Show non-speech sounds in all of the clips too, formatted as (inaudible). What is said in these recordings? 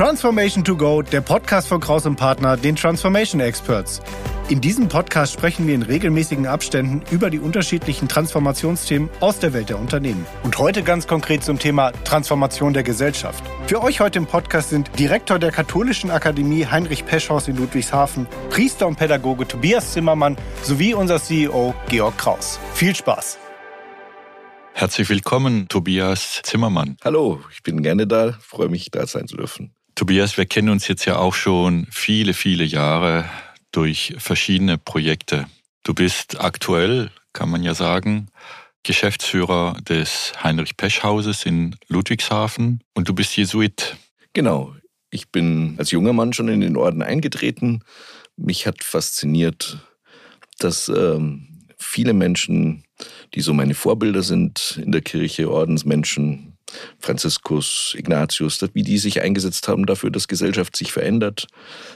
Transformation to Go, der Podcast von Kraus und Partner, den Transformation Experts. In diesem Podcast sprechen wir in regelmäßigen Abständen über die unterschiedlichen Transformationsthemen aus der Welt der Unternehmen. Und heute ganz konkret zum Thema Transformation der Gesellschaft. Für euch heute im Podcast sind Direktor der Katholischen Akademie Heinrich Peschhaus in Ludwigshafen, Priester und Pädagoge Tobias Zimmermann sowie unser CEO Georg Kraus. Viel Spaß! Herzlich willkommen, Tobias Zimmermann. Hallo, ich bin gerne da, freue mich, da sein zu dürfen. Tobias, wir kennen uns jetzt ja auch schon viele, viele Jahre durch verschiedene Projekte. Du bist aktuell, kann man ja sagen, Geschäftsführer des Heinrich Pesch Hauses in Ludwigshafen und du bist Jesuit. Genau. Ich bin als junger Mann schon in den Orden eingetreten. Mich hat fasziniert, dass ähm, viele Menschen, die so meine Vorbilder sind in der Kirche, Ordensmenschen, Franziskus, Ignatius, wie die sich eingesetzt haben dafür, dass Gesellschaft sich verändert,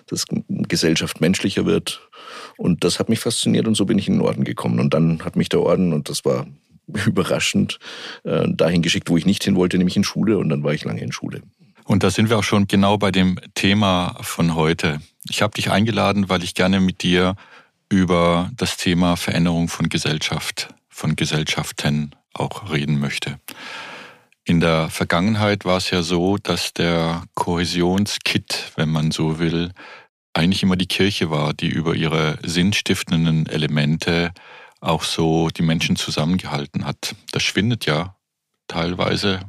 dass Gesellschaft menschlicher wird. Und das hat mich fasziniert und so bin ich in den Orden gekommen. Und dann hat mich der Orden, und das war (laughs) überraschend, äh, dahin geschickt, wo ich nicht hin wollte, nämlich in Schule. Und dann war ich lange in Schule. Und da sind wir auch schon genau bei dem Thema von heute. Ich habe dich eingeladen, weil ich gerne mit dir über das Thema Veränderung von Gesellschaft, von Gesellschaften auch reden möchte. In der Vergangenheit war es ja so, dass der Kohäsionskit, wenn man so will, eigentlich immer die Kirche war, die über ihre sinnstiftenden Elemente auch so die Menschen zusammengehalten hat. Das schwindet ja teilweise,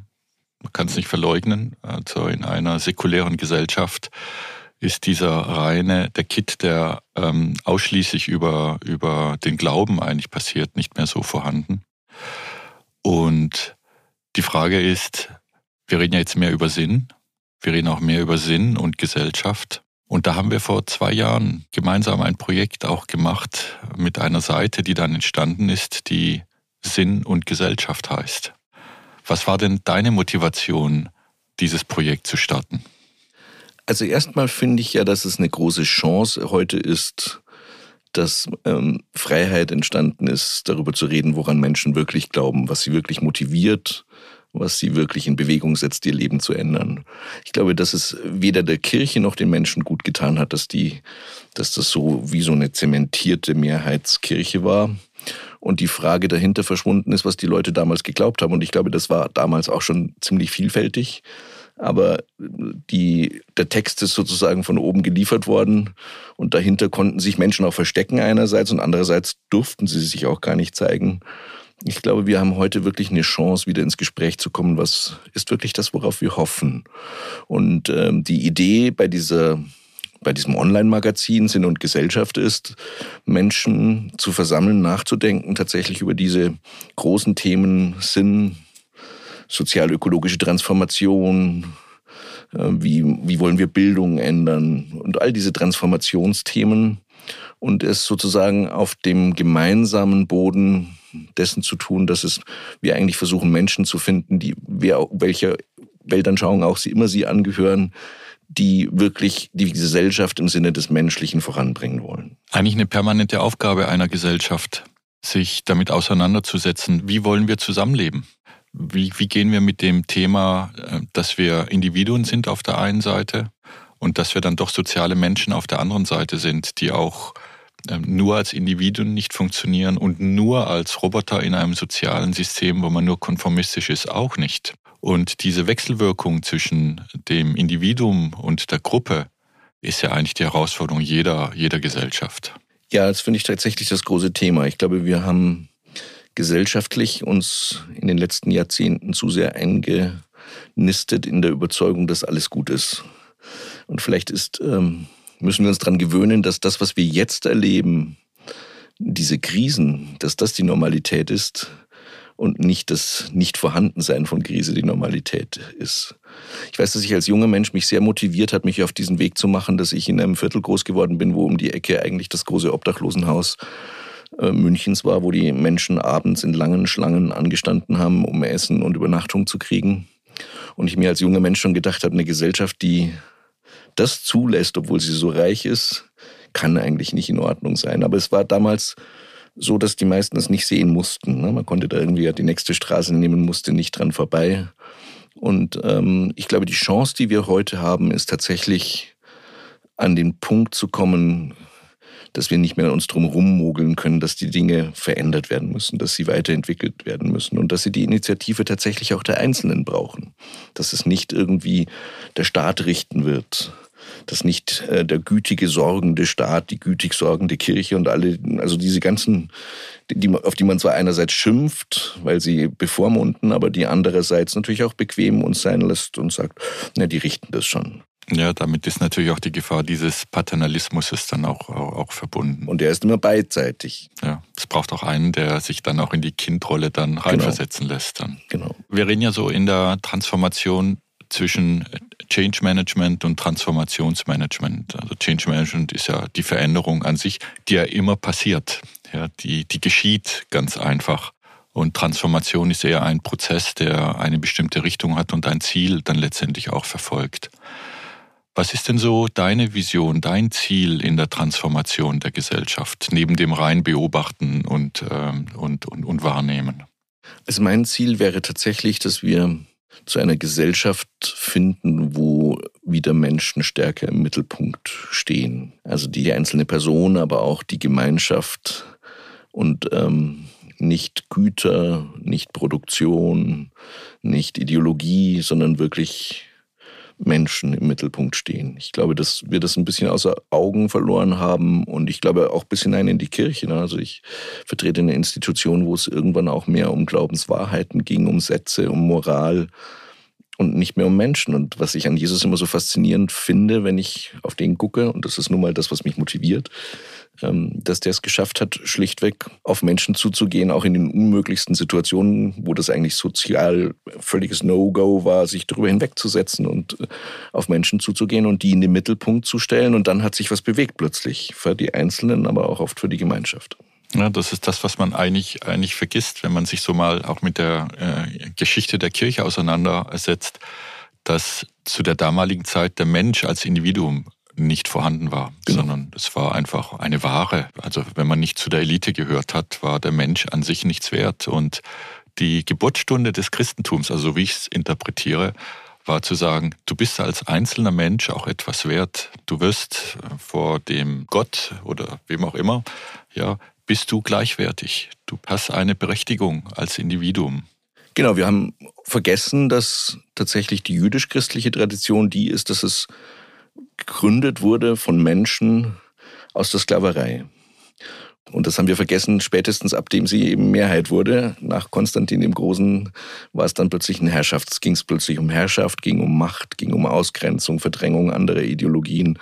man kann es nicht verleugnen. Also in einer säkulären Gesellschaft ist dieser reine, der Kit, der ähm, ausschließlich über, über den Glauben eigentlich passiert, nicht mehr so vorhanden. Und die Frage ist, wir reden ja jetzt mehr über Sinn, wir reden auch mehr über Sinn und Gesellschaft. Und da haben wir vor zwei Jahren gemeinsam ein Projekt auch gemacht mit einer Seite, die dann entstanden ist, die Sinn und Gesellschaft heißt. Was war denn deine Motivation, dieses Projekt zu starten? Also erstmal finde ich ja, dass es eine große Chance heute ist, dass ähm, Freiheit entstanden ist, darüber zu reden, woran Menschen wirklich glauben, was sie wirklich motiviert, was sie wirklich in Bewegung setzt, ihr Leben zu ändern. Ich glaube, dass es weder der Kirche noch den Menschen gut getan hat, dass die, dass das so wie so eine zementierte Mehrheitskirche war und die Frage dahinter verschwunden ist, was die Leute damals geglaubt haben. Und ich glaube, das war damals auch schon ziemlich vielfältig. Aber die, der Text ist sozusagen von oben geliefert worden und dahinter konnten sich Menschen auch verstecken einerseits und andererseits durften sie sich auch gar nicht zeigen. Ich glaube, wir haben heute wirklich eine Chance, wieder ins Gespräch zu kommen. Was ist wirklich das, worauf wir hoffen? Und ähm, die Idee bei dieser bei diesem Online-Magazin Sinn und Gesellschaft ist, Menschen zu versammeln, nachzudenken, tatsächlich über diese großen Themen Sinn, sozial-ökologische Transformation, äh, wie, wie wollen wir Bildung ändern und all diese Transformationsthemen und es sozusagen auf dem gemeinsamen Boden dessen zu tun, dass es wir eigentlich versuchen, Menschen zu finden, die wer, welcher Weltanschauung auch sie immer sie angehören, die wirklich die Gesellschaft im Sinne des Menschlichen voranbringen wollen. Eigentlich eine permanente Aufgabe einer Gesellschaft, sich damit auseinanderzusetzen, wie wollen wir zusammenleben? Wie, wie gehen wir mit dem Thema, äh, dass wir Individuen sind auf der einen Seite und dass wir dann doch soziale Menschen auf der anderen Seite sind, die auch ähm, nur als Individuen nicht funktionieren und nur als Roboter in einem sozialen System, wo man nur konformistisch ist, auch nicht. Und diese Wechselwirkung zwischen dem Individuum und der Gruppe ist ja eigentlich die Herausforderung jeder, jeder Gesellschaft. Ja, das finde ich tatsächlich das große Thema. Ich glaube, wir haben gesellschaftlich uns in den letzten Jahrzehnten zu sehr eingenistet in der Überzeugung, dass alles gut ist. Und vielleicht ist ähm, müssen wir uns daran gewöhnen, dass das, was wir jetzt erleben, diese Krisen, dass das die Normalität ist und nicht das Nicht-Vorhandensein von Krise die Normalität ist. Ich weiß, dass ich als junger Mensch mich sehr motiviert hat, mich auf diesen Weg zu machen, dass ich in einem Viertel groß geworden bin, wo um die Ecke eigentlich das große Obdachlosenhaus äh, Münchens war, wo die Menschen abends in langen Schlangen angestanden haben, um Essen und Übernachtung zu kriegen. Und ich mir als junger Mensch schon gedacht habe, eine Gesellschaft, die das zulässt, obwohl sie so reich ist, kann eigentlich nicht in Ordnung sein. Aber es war damals so, dass die meisten das nicht sehen mussten. Ne? Man konnte da irgendwie die nächste Straße nehmen, musste nicht dran vorbei. Und ähm, ich glaube, die Chance, die wir heute haben, ist tatsächlich an den Punkt zu kommen, dass wir nicht mehr uns drum rummogeln können, dass die Dinge verändert werden müssen, dass sie weiterentwickelt werden müssen und dass sie die Initiative tatsächlich auch der Einzelnen brauchen. Dass es nicht irgendwie der Staat richten wird, dass nicht äh, der gütige, sorgende Staat, die gütig sorgende Kirche und alle, also diese ganzen, die, auf die man zwar einerseits schimpft, weil sie bevormunden, aber die andererseits natürlich auch bequem uns sein lässt und sagt, na, die richten das schon. Ja, damit ist natürlich auch die Gefahr dieses Paternalismus ist dann auch, auch, auch, verbunden. Und der ist immer beidseitig. Ja, es braucht auch einen, der sich dann auch in die Kindrolle dann genau. reinversetzen genau. lässt. Dann. Genau. Wir reden ja so in der Transformation zwischen Change Management und Transformationsmanagement. Also Change Management ist ja die Veränderung an sich, die ja immer passiert. Ja, die, die geschieht ganz einfach. Und Transformation ist eher ein Prozess, der eine bestimmte Richtung hat und ein Ziel dann letztendlich auch verfolgt. Was ist denn so deine Vision, dein Ziel in der Transformation der Gesellschaft, neben dem rein Beobachten und, ähm, und, und, und Wahrnehmen? Also mein Ziel wäre tatsächlich, dass wir zu einer Gesellschaft finden, wo wieder Menschen stärker im Mittelpunkt stehen. Also die einzelne Person, aber auch die Gemeinschaft und ähm, nicht Güter, nicht Produktion, nicht Ideologie, sondern wirklich Menschen im Mittelpunkt stehen. Ich glaube, dass wir das ein bisschen außer Augen verloren haben und ich glaube auch bis hinein in die Kirche. Ne? Also ich vertrete eine Institution, wo es irgendwann auch mehr um Glaubenswahrheiten ging, um Sätze, um Moral und nicht mehr um Menschen. Und was ich an Jesus immer so faszinierend finde, wenn ich auf den gucke, und das ist nun mal das, was mich motiviert, ähm, dass der es geschafft hat, schlichtweg auf Menschen zuzugehen, auch in den unmöglichsten Situationen, wo das eigentlich sozial völliges No-Go war, sich darüber hinwegzusetzen und äh, auf Menschen zuzugehen und die in den Mittelpunkt zu stellen. Und dann hat sich was bewegt plötzlich, für die Einzelnen, aber auch oft für die Gemeinschaft. Ja, das ist das, was man eigentlich, eigentlich vergisst, wenn man sich so mal auch mit der äh, Geschichte der Kirche auseinandersetzt, dass zu der damaligen Zeit der Mensch als Individuum nicht vorhanden war, genau. sondern es war einfach eine Ware. Also wenn man nicht zu der Elite gehört hat, war der Mensch an sich nichts wert. Und die Geburtsstunde des Christentums, also so wie ich es interpretiere, war zu sagen, du bist als einzelner Mensch auch etwas wert. Du wirst vor dem Gott oder wem auch immer, ja, bist du gleichwertig. Du hast eine Berechtigung als Individuum. Genau, wir haben vergessen, dass tatsächlich die jüdisch-christliche Tradition die ist, dass es gegründet wurde von Menschen aus der Sklaverei. Und das haben wir vergessen, spätestens ab dem sie eben Mehrheit wurde. Nach Konstantin dem Großen war es dann plötzlich ein Herrschafts, ging es plötzlich um Herrschaft, ging um Macht, ging um Ausgrenzung, Verdrängung anderer Ideologien.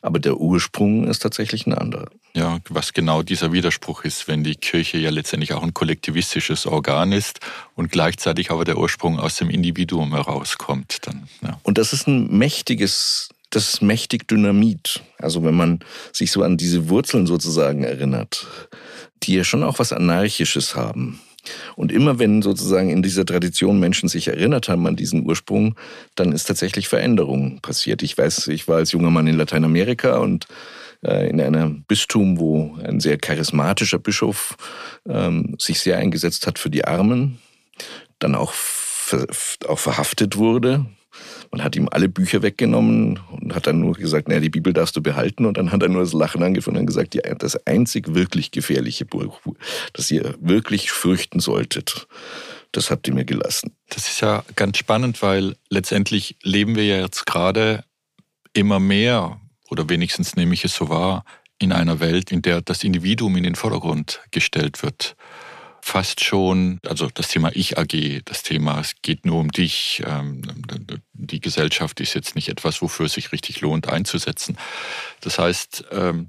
Aber der Ursprung ist tatsächlich ein anderer. Ja, was genau dieser Widerspruch ist, wenn die Kirche ja letztendlich auch ein kollektivistisches Organ ist und gleichzeitig aber der Ursprung aus dem Individuum herauskommt. Dann, ja. Und das ist ein mächtiges das ist mächtig Dynamit. Also wenn man sich so an diese Wurzeln sozusagen erinnert, die ja schon auch was Anarchisches haben. Und immer wenn sozusagen in dieser Tradition Menschen sich erinnert haben an diesen Ursprung, dann ist tatsächlich Veränderung passiert. Ich weiß, ich war als junger Mann in Lateinamerika und äh, in einem Bistum, wo ein sehr charismatischer Bischof ähm, sich sehr eingesetzt hat für die Armen, dann auch, auch verhaftet wurde man hat ihm alle Bücher weggenommen und hat dann nur gesagt, naja, die Bibel darfst du behalten. Und dann hat er nur das Lachen angefangen und gesagt, ja, das einzig wirklich gefährliche Buch, das ihr wirklich fürchten solltet, das habt ihr mir gelassen. Das ist ja ganz spannend, weil letztendlich leben wir ja jetzt gerade immer mehr, oder wenigstens nehme ich es so wahr, in einer Welt, in der das Individuum in den Vordergrund gestellt wird fast schon, also das Thema Ich AG, das Thema es geht nur um dich, ähm, die Gesellschaft ist jetzt nicht etwas, wofür es sich richtig lohnt einzusetzen. Das heißt, ähm,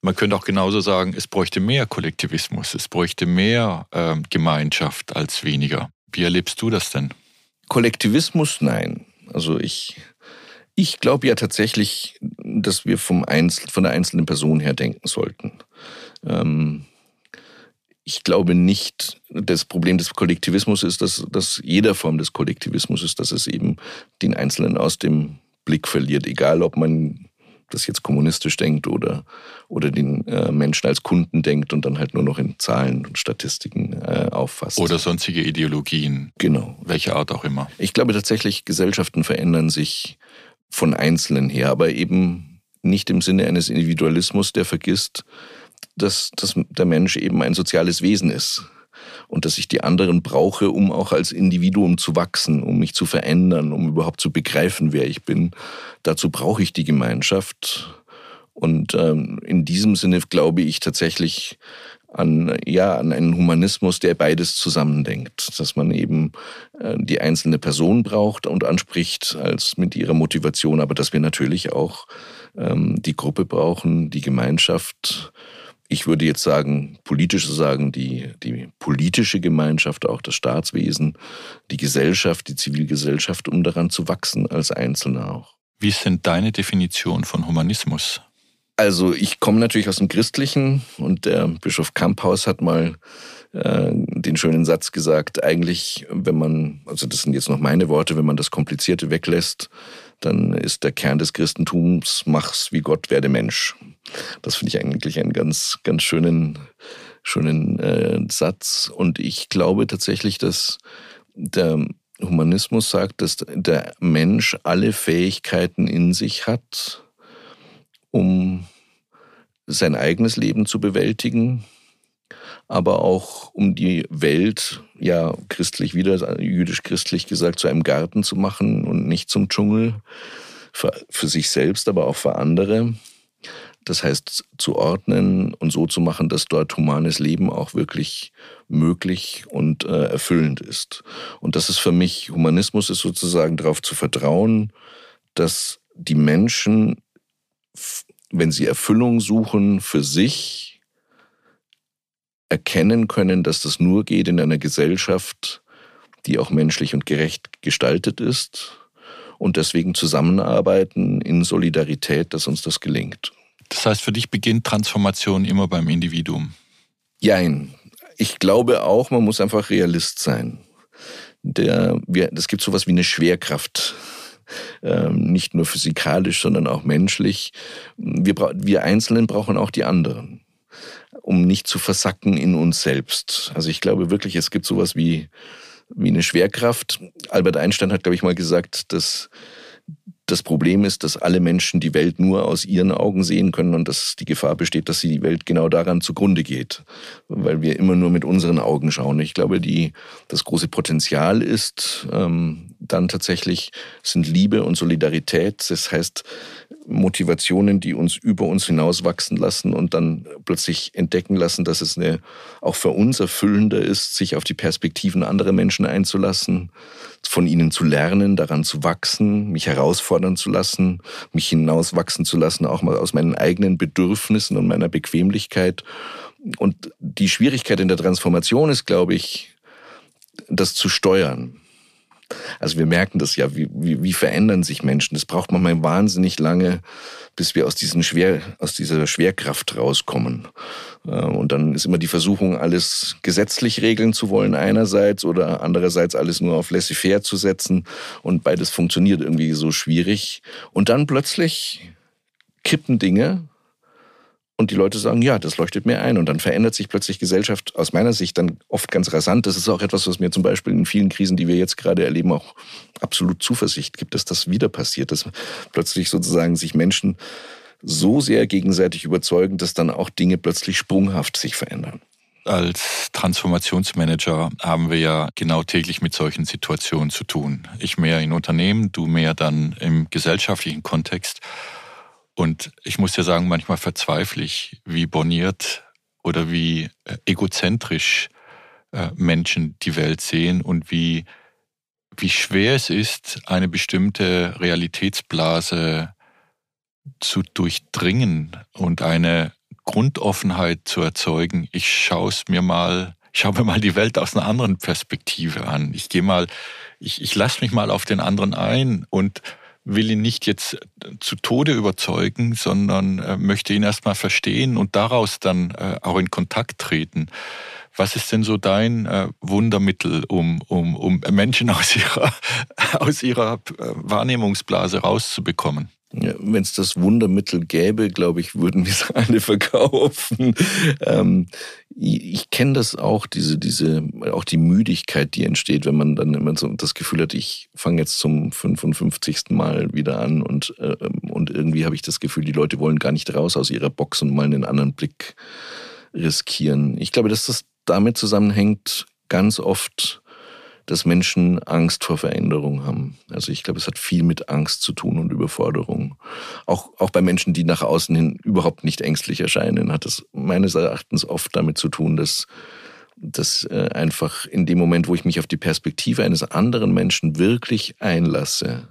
man könnte auch genauso sagen, es bräuchte mehr Kollektivismus, es bräuchte mehr ähm, Gemeinschaft als weniger. Wie erlebst du das denn? Kollektivismus, nein. Also ich, ich glaube ja tatsächlich, dass wir vom Einzel, von der einzelnen Person her denken sollten. Ich glaube nicht, das Problem des Kollektivismus ist, dass, dass jeder Form des Kollektivismus ist, dass es eben den Einzelnen aus dem Blick verliert, egal ob man das jetzt kommunistisch denkt oder, oder den äh, Menschen als Kunden denkt und dann halt nur noch in Zahlen und Statistiken äh, auffasst. Oder sonstige Ideologien. Genau. Welche Art auch immer. Ich glaube tatsächlich, Gesellschaften verändern sich von Einzelnen her, aber eben nicht im Sinne eines Individualismus, der vergisst, dass, dass der Mensch eben ein soziales Wesen ist und dass ich die anderen brauche, um auch als Individuum zu wachsen, um mich zu verändern, um überhaupt zu begreifen, wer ich bin. Dazu brauche ich die Gemeinschaft. Und ähm, in diesem Sinne glaube ich tatsächlich an, ja, an einen Humanismus, der beides zusammendenkt, dass man eben äh, die einzelne Person braucht und anspricht als mit ihrer Motivation, aber dass wir natürlich auch ähm, die Gruppe brauchen, die Gemeinschaft, ich würde jetzt sagen, politisch sagen, die, die politische Gemeinschaft, auch das Staatswesen, die Gesellschaft, die Zivilgesellschaft, um daran zu wachsen als Einzelner auch. Wie ist denn deine Definition von Humanismus? Also ich komme natürlich aus dem Christlichen und der Bischof Kamphaus hat mal äh, den schönen Satz gesagt, eigentlich, wenn man, also das sind jetzt noch meine Worte, wenn man das Komplizierte weglässt, dann ist der Kern des Christentums, mach's wie Gott, werde Mensch. Das finde ich eigentlich einen ganz, ganz schönen, schönen äh, Satz. Und ich glaube tatsächlich, dass der Humanismus sagt, dass der Mensch alle Fähigkeiten in sich hat, um sein eigenes Leben zu bewältigen, aber auch um die Welt, ja, christlich wieder, jüdisch-christlich gesagt, zu einem Garten zu machen und nicht zum Dschungel, für, für sich selbst, aber auch für andere. Das heißt, zu ordnen und so zu machen, dass dort humanes Leben auch wirklich möglich und äh, erfüllend ist. Und das ist für mich, Humanismus ist sozusagen darauf zu vertrauen, dass die Menschen, wenn sie Erfüllung suchen für sich, erkennen können, dass das nur geht in einer Gesellschaft, die auch menschlich und gerecht gestaltet ist und deswegen zusammenarbeiten in Solidarität, dass uns das gelingt. Das heißt, für dich beginnt Transformation immer beim Individuum. Jein. Ich glaube auch, man muss einfach Realist sein. Der, wir, es gibt sowas wie eine Schwerkraft. Ähm, nicht nur physikalisch, sondern auch menschlich. Wir, wir Einzelnen brauchen auch die anderen, um nicht zu versacken in uns selbst. Also ich glaube wirklich, es gibt sowas wie, wie eine Schwerkraft. Albert Einstein hat, glaube ich, mal gesagt, dass das Problem ist, dass alle Menschen die Welt nur aus ihren Augen sehen können und dass die Gefahr besteht, dass die Welt genau daran zugrunde geht, weil wir immer nur mit unseren Augen schauen. Ich glaube, die, das große Potenzial ist ähm, dann tatsächlich sind Liebe und Solidarität. Das heißt, Motivationen, die uns über uns hinaus wachsen lassen und dann plötzlich entdecken lassen, dass es eine, auch für uns erfüllender ist, sich auf die Perspektiven anderer Menschen einzulassen, von ihnen zu lernen, daran zu wachsen, mich herausfordern zu lassen, mich hinauswachsen zu lassen, auch mal aus meinen eigenen Bedürfnissen und meiner Bequemlichkeit. Und die Schwierigkeit in der Transformation ist, glaube ich, das zu steuern. Also wir merken das ja, wie, wie, wie verändern sich Menschen. Das braucht manchmal wahnsinnig lange, bis wir aus, diesen Schwer, aus dieser Schwerkraft rauskommen. Äh, und dann ist immer die Versuchung, alles gesetzlich regeln zu wollen einerseits oder andererseits alles nur auf laissez-faire zu setzen. Und beides funktioniert irgendwie so schwierig. Und dann plötzlich kippen Dinge und die Leute sagen, ja, das leuchtet mir ein. Und dann verändert sich plötzlich Gesellschaft aus meiner Sicht dann oft ganz rasant. Das ist auch etwas, was mir zum Beispiel in vielen Krisen, die wir jetzt gerade erleben, auch absolut Zuversicht gibt, dass das wieder passiert, dass plötzlich sozusagen sich Menschen so sehr gegenseitig überzeugen, dass dann auch Dinge plötzlich sprunghaft sich verändern. Als Transformationsmanager haben wir ja genau täglich mit solchen Situationen zu tun. Ich mehr in Unternehmen, du mehr dann im gesellschaftlichen Kontext. Und ich muss ja sagen, manchmal verzweifle ich, wie borniert oder wie äh, egozentrisch äh, Menschen die Welt sehen und wie, wie schwer es ist, eine bestimmte Realitätsblase zu durchdringen und eine Grundoffenheit zu erzeugen. Ich schaue es mir mal, ich schaue mir mal die Welt aus einer anderen Perspektive an. Ich gehe mal, ich, ich lasse mich mal auf den anderen ein und will ihn nicht jetzt zu Tode überzeugen, sondern äh, möchte ihn erstmal verstehen und daraus dann äh, auch in Kontakt treten. Was ist denn so dein äh, Wundermittel, um, um, um Menschen aus ihrer, (laughs) aus ihrer Wahrnehmungsblase rauszubekommen? Ja, Wenn es das Wundermittel gäbe, glaube ich, würden wir es (laughs) alle verkaufen. ähm, ich, ich kenne das auch, diese, diese, auch die Müdigkeit, die entsteht, wenn man dann immer so das Gefühl hat, ich fange jetzt zum 55. Mal wieder an und, äh, und irgendwie habe ich das Gefühl, die Leute wollen gar nicht raus aus ihrer Box und mal einen anderen Blick riskieren. Ich glaube, dass das damit zusammenhängt, ganz oft dass Menschen Angst vor Veränderung haben. Also ich glaube, es hat viel mit Angst zu tun und Überforderung. Auch, auch bei Menschen, die nach außen hin überhaupt nicht ängstlich erscheinen, hat es meines Erachtens oft damit zu tun, dass, dass äh, einfach in dem Moment, wo ich mich auf die Perspektive eines anderen Menschen wirklich einlasse,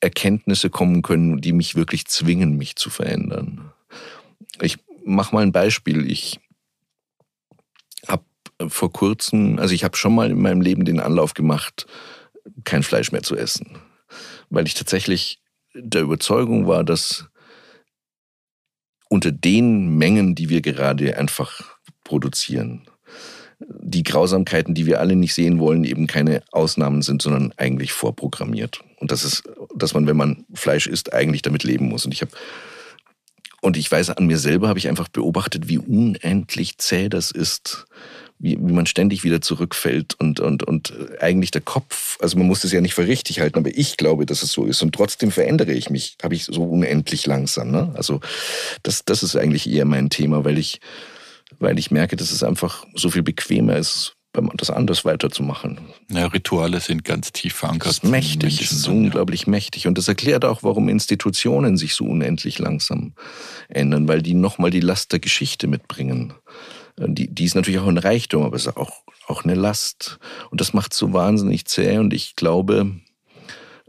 Erkenntnisse kommen können, die mich wirklich zwingen, mich zu verändern. Ich mache mal ein Beispiel. Ich vor kurzem, also ich habe schon mal in meinem Leben den Anlauf gemacht, kein Fleisch mehr zu essen, weil ich tatsächlich der Überzeugung war, dass unter den Mengen, die wir gerade einfach produzieren, die Grausamkeiten, die wir alle nicht sehen wollen, eben keine Ausnahmen sind, sondern eigentlich vorprogrammiert. Und das ist, dass man, wenn man Fleisch isst, eigentlich damit leben muss. Und ich habe und ich weiß, an mir selber habe ich einfach beobachtet, wie unendlich zäh das ist, wie, wie man ständig wieder zurückfällt und, und, und eigentlich der Kopf, also man muss es ja nicht für richtig halten, aber ich glaube, dass es so ist und trotzdem verändere ich mich, habe ich so unendlich langsam. Ne? Also das, das ist eigentlich eher mein Thema, weil ich, weil ich merke, dass es einfach so viel bequemer ist, das anders weiterzumachen. Ja, Rituale sind ganz tief verankert. Das ist mächtig, das ist unglaublich ja. mächtig. Und das erklärt auch, warum Institutionen sich so unendlich langsam ändern, weil die nochmal die Last der Geschichte mitbringen. Die, die ist natürlich auch ein Reichtum, aber es ist auch, auch eine Last. Und das macht so wahnsinnig zäh. Und ich glaube,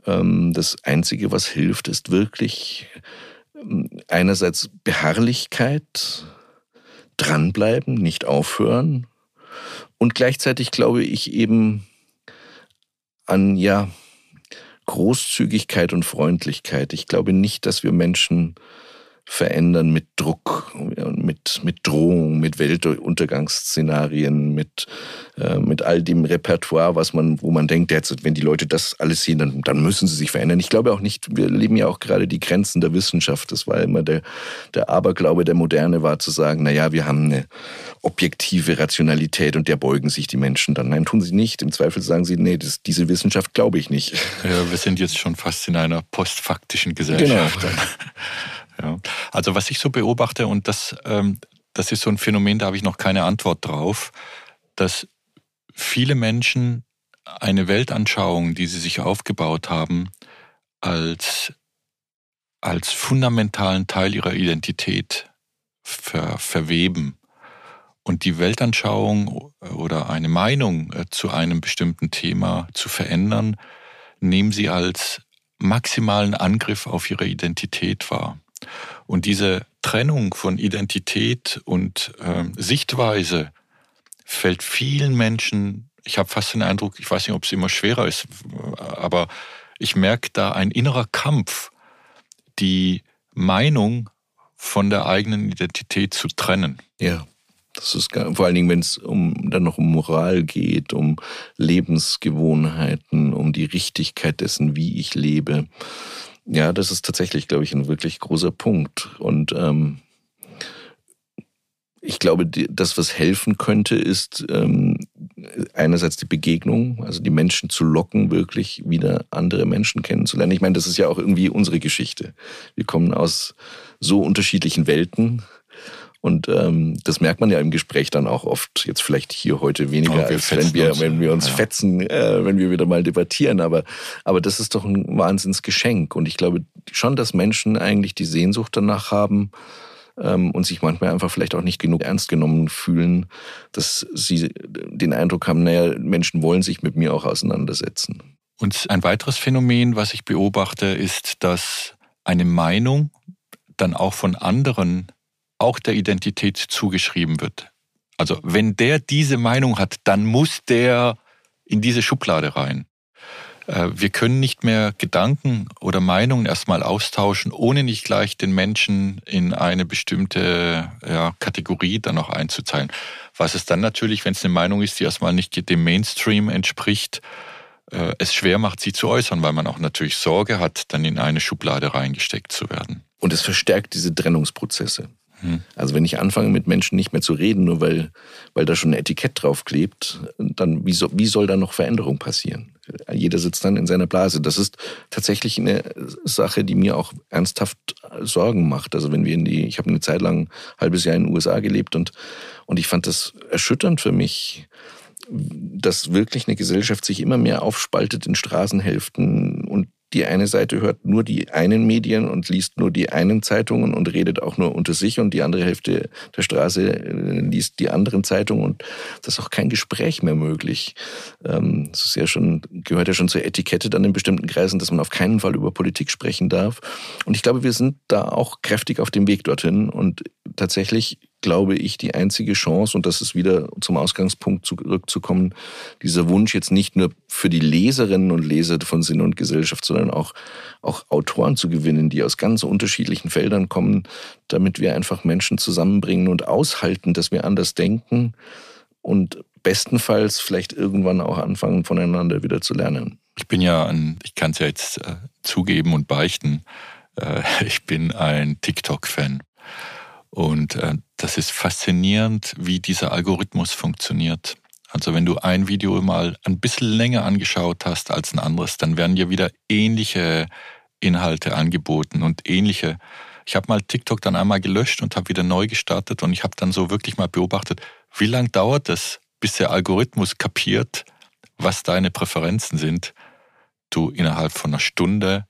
ähm, das Einzige, was hilft, ist wirklich ähm, einerseits Beharrlichkeit, dranbleiben, nicht aufhören. Und gleichzeitig glaube ich eben an, ja, Großzügigkeit und Freundlichkeit. Ich glaube nicht, dass wir Menschen verändern mit Druck, mit, mit Drohung, mit Weltuntergangsszenarien, mit, äh, mit all dem Repertoire, was man, wo man denkt, jetzt, wenn die Leute das alles sehen, dann, dann müssen sie sich verändern. Ich glaube auch nicht, wir leben ja auch gerade die Grenzen der Wissenschaft. Das war immer der, der Aberglaube der Moderne war zu sagen, na ja, wir haben eine objektive Rationalität und der beugen sich die Menschen dann. Nein, tun sie nicht. Im Zweifel sagen sie, nee, das, diese Wissenschaft glaube ich nicht. Ja, wir sind jetzt schon fast in einer postfaktischen Gesellschaft. Genau. Ja. Also was ich so beobachte, und das, ähm, das ist so ein Phänomen, da habe ich noch keine Antwort drauf, dass viele Menschen eine Weltanschauung, die sie sich aufgebaut haben, als, als fundamentalen Teil ihrer Identität ver, verweben. Und die Weltanschauung oder eine Meinung äh, zu einem bestimmten Thema zu verändern, nehmen sie als maximalen Angriff auf ihre Identität wahr. Und diese Trennung von Identität und äh, Sichtweise fällt vielen Menschen, ich habe fast den Eindruck, ich weiß nicht, ob es immer schwerer ist, aber ich merke da ein innerer Kampf, die Meinung von der eigenen Identität zu trennen. Ja. Das ist vor allen Dingen, wenn es um, dann noch um Moral geht, um Lebensgewohnheiten, um die Richtigkeit dessen, wie ich lebe. Ja, das ist tatsächlich, glaube ich, ein wirklich großer Punkt. Und ähm, ich glaube, das, was helfen könnte, ist ähm, einerseits die Begegnung, also die Menschen zu locken, wirklich wieder andere Menschen kennenzulernen. Ich meine, das ist ja auch irgendwie unsere Geschichte. Wir kommen aus so unterschiedlichen Welten und ähm, das merkt man ja im Gespräch dann auch oft, jetzt vielleicht hier heute weniger, oh, als wenn wir, wenn wir uns ja. fetzen, äh, wenn wir wieder mal debattieren. Aber, aber das ist doch ein Wahnsinnsgeschenk. Und ich glaube schon, dass Menschen eigentlich die Sehnsucht danach haben, ähm, und sich manchmal einfach vielleicht auch nicht genug ernst genommen fühlen, dass sie den Eindruck haben, naja, Menschen wollen sich mit mir auch auseinandersetzen. Und ein weiteres Phänomen, was ich beobachte, ist, dass eine Meinung dann auch von anderen auch der Identität zugeschrieben wird. Also wenn der diese Meinung hat, dann muss der in diese Schublade rein. Äh, wir können nicht mehr Gedanken oder Meinungen erstmal austauschen, ohne nicht gleich den Menschen in eine bestimmte ja, Kategorie dann noch einzuteilen. Was es dann natürlich, wenn es eine Meinung ist, die erstmal nicht dem Mainstream entspricht, äh, es schwer macht, sie zu äußern, weil man auch natürlich Sorge hat, dann in eine Schublade reingesteckt zu werden. Und es verstärkt diese Trennungsprozesse. Also wenn ich anfange mit Menschen nicht mehr zu reden, nur weil, weil da schon ein Etikett drauf klebt, dann wie, so, wie soll da noch Veränderung passieren? Jeder sitzt dann in seiner Blase. Das ist tatsächlich eine Sache, die mir auch ernsthaft Sorgen macht. Also wenn wir in die, ich habe eine Zeit lang ein halbes Jahr in den USA gelebt und, und ich fand das erschütternd für mich, dass wirklich eine Gesellschaft sich immer mehr aufspaltet in Straßenhälften und die eine Seite hört nur die einen Medien und liest nur die einen Zeitungen und redet auch nur unter sich und die andere Hälfte der Straße äh, liest die anderen Zeitungen und das ist auch kein Gespräch mehr möglich. Ähm, das ist ja schon, gehört ja schon zur Etikette dann in bestimmten Kreisen, dass man auf keinen Fall über Politik sprechen darf. Und ich glaube, wir sind da auch kräftig auf dem Weg dorthin und tatsächlich glaube ich, die einzige Chance, und das ist wieder zum Ausgangspunkt zurückzukommen, dieser Wunsch jetzt nicht nur für die Leserinnen und Leser von Sinn und Gesellschaft, sondern auch, auch Autoren zu gewinnen, die aus ganz unterschiedlichen Feldern kommen, damit wir einfach Menschen zusammenbringen und aushalten, dass wir anders denken und bestenfalls vielleicht irgendwann auch anfangen, voneinander wieder zu lernen. Ich bin ja ein, ich kann es ja jetzt äh, zugeben und beichten, äh, (laughs) ich bin ein TikTok-Fan. Und äh, das ist faszinierend, wie dieser Algorithmus funktioniert. Also wenn du ein Video mal ein bisschen länger angeschaut hast als ein anderes, dann werden dir wieder ähnliche Inhalte angeboten und ähnliche. Ich habe mal TikTok dann einmal gelöscht und habe wieder neu gestartet und ich habe dann so wirklich mal beobachtet, wie lange dauert es, bis der Algorithmus kapiert, was deine Präferenzen sind. Du innerhalb von einer Stunde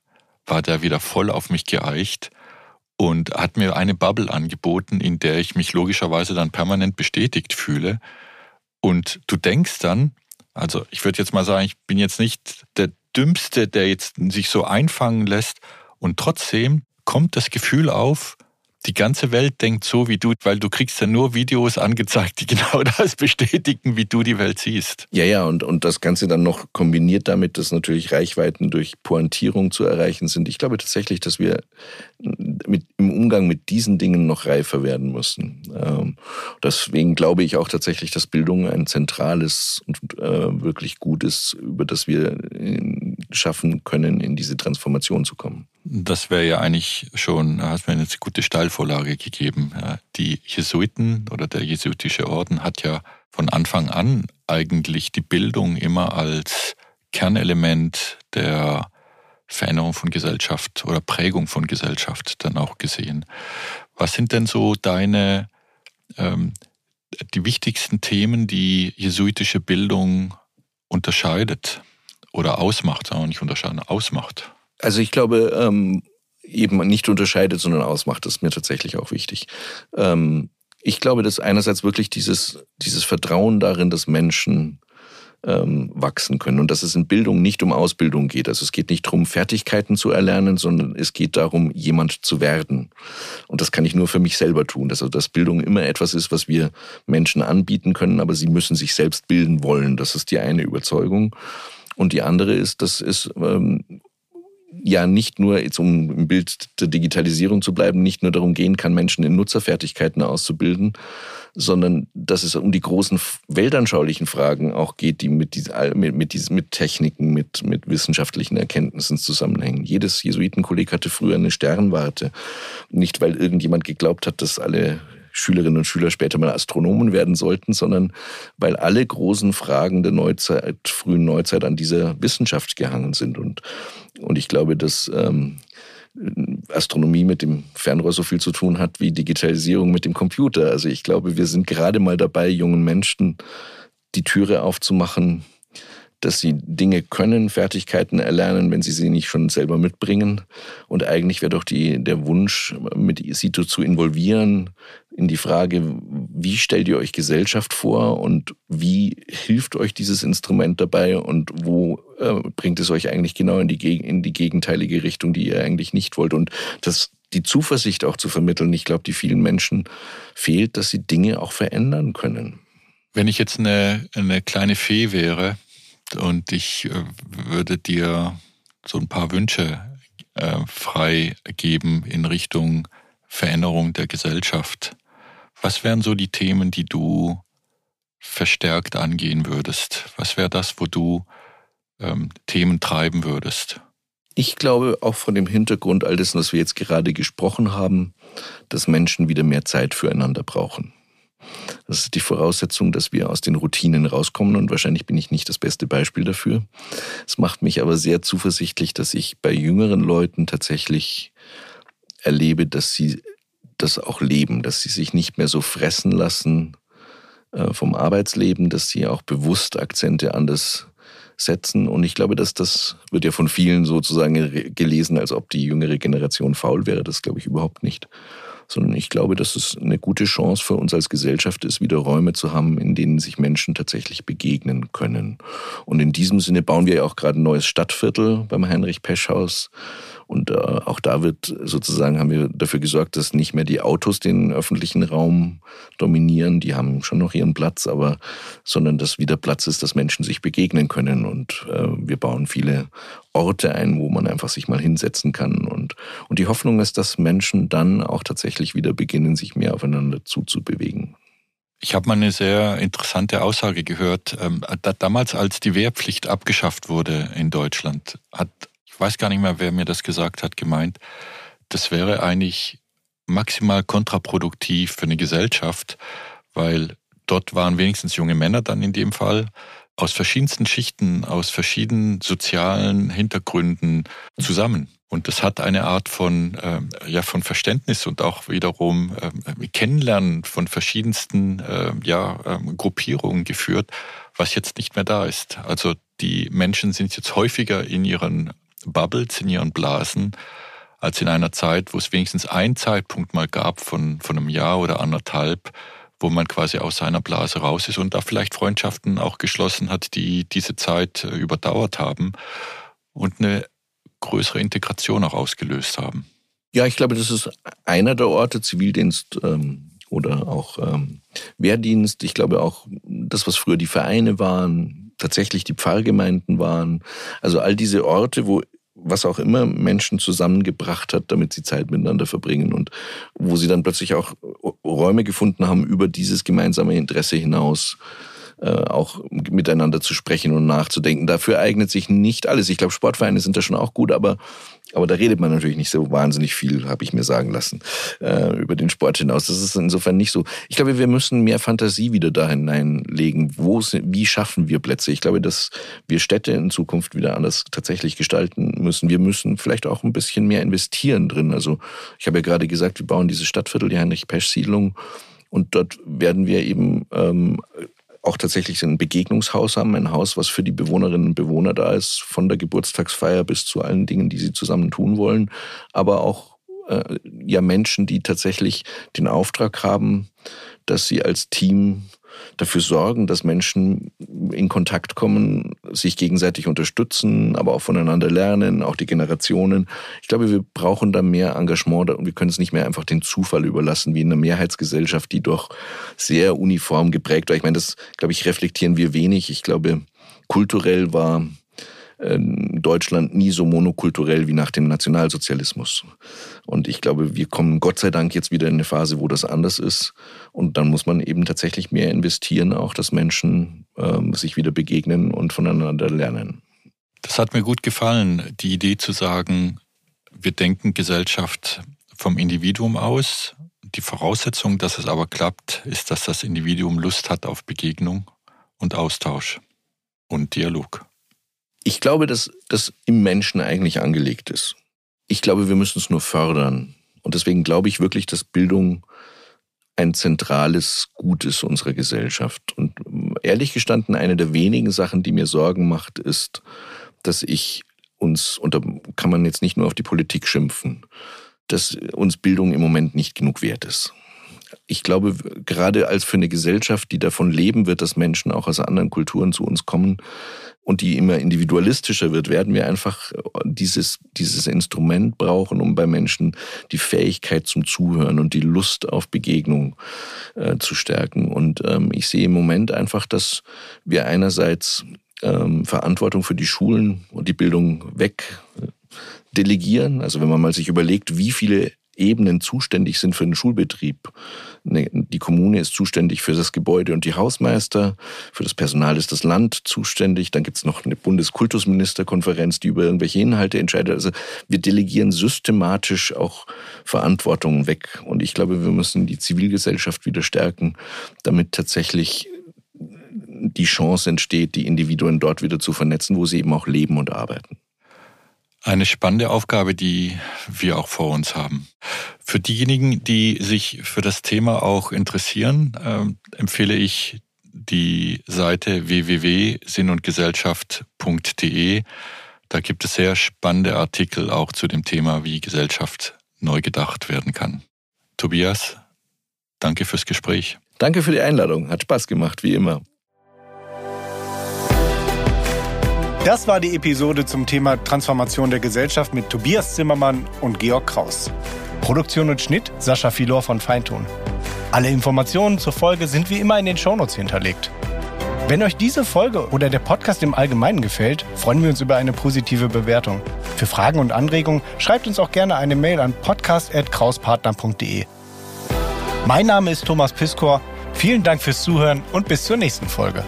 war der wieder voll auf mich geeicht und hat mir eine Bubble angeboten, in der ich mich logischerweise dann permanent bestätigt fühle. Und du denkst dann, also ich würde jetzt mal sagen, ich bin jetzt nicht der Dümmste, der jetzt sich so einfangen lässt. Und trotzdem kommt das Gefühl auf, die ganze Welt denkt so wie du, weil du kriegst ja nur Videos angezeigt, die (laughs) genau das bestätigen, wie du die Welt siehst. Ja, ja, und, und das Ganze dann noch kombiniert damit, dass natürlich Reichweiten durch Pointierung zu erreichen sind. Ich glaube tatsächlich, dass wir mit, im Umgang mit diesen Dingen noch reifer werden müssen. Ähm, deswegen glaube ich auch tatsächlich, dass Bildung ein zentrales und äh, wirklich gutes, über das wir schaffen können, in diese Transformation zu kommen. Das wäre ja eigentlich schon, hast mir eine gute Steilvorlage gegeben. Die Jesuiten oder der jesuitische Orden hat ja von Anfang an eigentlich die Bildung immer als Kernelement der Veränderung von Gesellschaft oder Prägung von Gesellschaft dann auch gesehen. Was sind denn so deine, ähm, die wichtigsten Themen, die jesuitische Bildung unterscheidet oder ausmacht, auch nicht unterscheiden, ausmacht? Also ich glaube, ähm, eben nicht unterscheidet, sondern ausmacht, ist mir tatsächlich auch wichtig. Ähm, ich glaube, dass einerseits wirklich dieses, dieses Vertrauen darin, dass Menschen ähm, wachsen können und dass es in Bildung nicht um Ausbildung geht. Also es geht nicht darum, Fertigkeiten zu erlernen, sondern es geht darum, jemand zu werden. Und das kann ich nur für mich selber tun. Also dass Bildung immer etwas ist, was wir Menschen anbieten können, aber sie müssen sich selbst bilden wollen. Das ist die eine Überzeugung. Und die andere ist, dass es ähm, ja nicht nur, jetzt um im Bild der Digitalisierung zu bleiben, nicht nur darum gehen kann, Menschen in Nutzerfertigkeiten auszubilden, sondern dass es um die großen weltanschaulichen Fragen auch geht, die mit, mit, mit, mit Techniken, mit, mit wissenschaftlichen Erkenntnissen zusammenhängen. Jedes Jesuitenkolleg hatte früher eine Sternwarte. Nicht, weil irgendjemand geglaubt hat, dass alle Schülerinnen und Schüler später mal Astronomen werden sollten, sondern weil alle großen Fragen der Neuzeit, frühen Neuzeit an dieser Wissenschaft gehangen sind. Und, und ich glaube, dass ähm, Astronomie mit dem Fernrohr so viel zu tun hat wie Digitalisierung mit dem Computer. Also ich glaube, wir sind gerade mal dabei, jungen Menschen die Türe aufzumachen dass sie Dinge können, Fertigkeiten erlernen, wenn sie sie nicht schon selber mitbringen. Und eigentlich wäre doch die, der Wunsch, mit Sito zu involvieren in die Frage, wie stellt ihr euch Gesellschaft vor und wie hilft euch dieses Instrument dabei und wo äh, bringt es euch eigentlich genau in die, in die gegenteilige Richtung, die ihr eigentlich nicht wollt. Und das die Zuversicht auch zu vermitteln. Ich glaube, die vielen Menschen fehlt, dass sie Dinge auch verändern können. Wenn ich jetzt eine, eine kleine Fee wäre, und ich äh, würde dir so ein paar Wünsche äh, freigeben in Richtung Veränderung der Gesellschaft. Was wären so die Themen, die du verstärkt angehen würdest? Was wäre das, wo du ähm, Themen treiben würdest? Ich glaube auch von dem Hintergrund all dessen, was wir jetzt gerade gesprochen haben, dass Menschen wieder mehr Zeit füreinander brauchen. Das ist die Voraussetzung, dass wir aus den Routinen rauskommen und wahrscheinlich bin ich nicht das beste Beispiel dafür. Es macht mich aber sehr zuversichtlich, dass ich bei jüngeren Leuten tatsächlich erlebe, dass sie das auch leben, dass sie sich nicht mehr so fressen lassen äh, vom Arbeitsleben, dass sie auch bewusst Akzente anders setzen. Und ich glaube, dass das wird ja von vielen sozusagen gelesen, als ob die jüngere Generation faul wäre. Das glaube ich überhaupt nicht sondern ich glaube, dass es eine gute Chance für uns als Gesellschaft ist, wieder Räume zu haben, in denen sich Menschen tatsächlich begegnen können. Und in diesem Sinne bauen wir ja auch gerade ein neues Stadtviertel beim Heinrich-Pesch-Haus und äh, auch da wird sozusagen, haben wir dafür gesorgt, dass nicht mehr die Autos den öffentlichen Raum dominieren. Die haben schon noch ihren Platz, aber sondern dass wieder Platz ist, dass Menschen sich begegnen können. Und äh, wir bauen viele Orte ein, wo man einfach sich mal hinsetzen kann. Und, und die Hoffnung ist, dass Menschen dann auch tatsächlich wieder beginnen, sich mehr aufeinander zuzubewegen. Ich habe mal eine sehr interessante Aussage gehört. Ähm, damals, als die Wehrpflicht abgeschafft wurde in Deutschland, hat ich weiß gar nicht mehr, wer mir das gesagt hat, gemeint, das wäre eigentlich maximal kontraproduktiv für eine Gesellschaft, weil dort waren wenigstens junge Männer dann in dem Fall aus verschiedensten Schichten, aus verschiedenen sozialen Hintergründen zusammen. Und das hat eine Art von, äh, ja, von Verständnis und auch wiederum äh, Kennenlernen von verschiedensten äh, ja, ähm, Gruppierungen geführt, was jetzt nicht mehr da ist. Also die Menschen sind jetzt häufiger in ihren Bubbles, in ihren Blasen, als in einer Zeit, wo es wenigstens einen Zeitpunkt mal gab von, von einem Jahr oder anderthalb, wo man quasi aus seiner Blase raus ist und da vielleicht Freundschaften auch geschlossen hat, die diese Zeit äh, überdauert haben und eine größere Integration auch ausgelöst haben. Ja, ich glaube, das ist einer der Orte, Zivildienst ähm, oder auch ähm, Wehrdienst. Ich glaube auch, das, was früher die Vereine waren, tatsächlich die Pfarrgemeinden waren. Also all diese Orte, wo was auch immer Menschen zusammengebracht hat, damit sie Zeit miteinander verbringen und wo sie dann plötzlich auch Räume gefunden haben über dieses gemeinsame Interesse hinaus äh, auch miteinander zu sprechen und nachzudenken. Dafür eignet sich nicht alles. Ich glaube, Sportvereine sind da schon auch gut, aber, aber da redet man natürlich nicht so wahnsinnig viel, habe ich mir sagen lassen, äh, über den Sport hinaus. Das ist insofern nicht so. Ich glaube, wir müssen mehr Fantasie wieder da hineinlegen. Wo, wie schaffen wir Plätze? Ich glaube, dass wir Städte in Zukunft wieder anders tatsächlich gestalten müssen. Wir müssen vielleicht auch ein bisschen mehr investieren drin. Also ich habe ja gerade gesagt, wir bauen diese Stadtviertel, die Heinrich-Pesch-Siedlung. Und dort werden wir eben ähm, auch tatsächlich ein Begegnungshaus haben, ein Haus, was für die Bewohnerinnen und Bewohner da ist, von der Geburtstagsfeier bis zu allen Dingen, die sie zusammen tun wollen, aber auch äh, ja Menschen, die tatsächlich den Auftrag haben, dass sie als Team dafür sorgen, dass Menschen in Kontakt kommen, sich gegenseitig unterstützen, aber auch voneinander lernen, auch die Generationen. Ich glaube, wir brauchen da mehr Engagement und wir können es nicht mehr einfach den Zufall überlassen, wie in einer Mehrheitsgesellschaft, die doch sehr uniform geprägt war. Ich meine, das, glaube ich, reflektieren wir wenig. Ich glaube, kulturell war Deutschland nie so monokulturell wie nach dem Nationalsozialismus. Und ich glaube, wir kommen Gott sei Dank jetzt wieder in eine Phase, wo das anders ist. Und dann muss man eben tatsächlich mehr investieren, auch dass Menschen ähm, sich wieder begegnen und voneinander lernen. Das hat mir gut gefallen, die Idee zu sagen, wir denken Gesellschaft vom Individuum aus. Die Voraussetzung, dass es aber klappt, ist, dass das Individuum Lust hat auf Begegnung und Austausch und Dialog. Ich glaube, dass das im Menschen eigentlich angelegt ist. Ich glaube, wir müssen es nur fördern. Und deswegen glaube ich wirklich, dass Bildung ein zentrales Gut ist unserer Gesellschaft. Und ehrlich gestanden, eine der wenigen Sachen, die mir Sorgen macht, ist, dass ich uns, und da kann man jetzt nicht nur auf die Politik schimpfen, dass uns Bildung im Moment nicht genug wert ist. Ich glaube, gerade als für eine Gesellschaft, die davon leben wird, dass Menschen auch aus anderen Kulturen zu uns kommen, und die immer individualistischer wird, werden wir einfach dieses, dieses Instrument brauchen, um bei Menschen die Fähigkeit zum Zuhören und die Lust auf Begegnung äh, zu stärken. Und ähm, ich sehe im Moment einfach, dass wir einerseits ähm, Verantwortung für die Schulen und die Bildung weg äh, delegieren. Also wenn man mal sich überlegt, wie viele Ebenen zuständig sind für den Schulbetrieb. Ne, die Kommune ist zuständig für das Gebäude und die Hausmeister, für das Personal ist das Land zuständig, dann gibt es noch eine Bundeskultusministerkonferenz, die über irgendwelche Inhalte entscheidet. Also wir delegieren systematisch auch Verantwortung weg. Und ich glaube, wir müssen die Zivilgesellschaft wieder stärken, damit tatsächlich die Chance entsteht, die Individuen dort wieder zu vernetzen, wo sie eben auch leben und arbeiten. Eine spannende Aufgabe, die wir auch vor uns haben. Für diejenigen, die sich für das Thema auch interessieren, äh, empfehle ich die Seite www.sinnundgesellschaft.de. Da gibt es sehr spannende Artikel auch zu dem Thema, wie Gesellschaft neu gedacht werden kann. Tobias, danke fürs Gespräch. Danke für die Einladung. Hat Spaß gemacht, wie immer. Das war die Episode zum Thema Transformation der Gesellschaft mit Tobias Zimmermann und Georg Kraus. Produktion und Schnitt Sascha Filor von Feintun. Alle Informationen zur Folge sind wie immer in den Shownotes hinterlegt. Wenn euch diese Folge oder der Podcast im Allgemeinen gefällt, freuen wir uns über eine positive Bewertung. Für Fragen und Anregungen schreibt uns auch gerne eine Mail an podcast.krauspartner.de. Mein Name ist Thomas Piskor. Vielen Dank fürs Zuhören und bis zur nächsten Folge.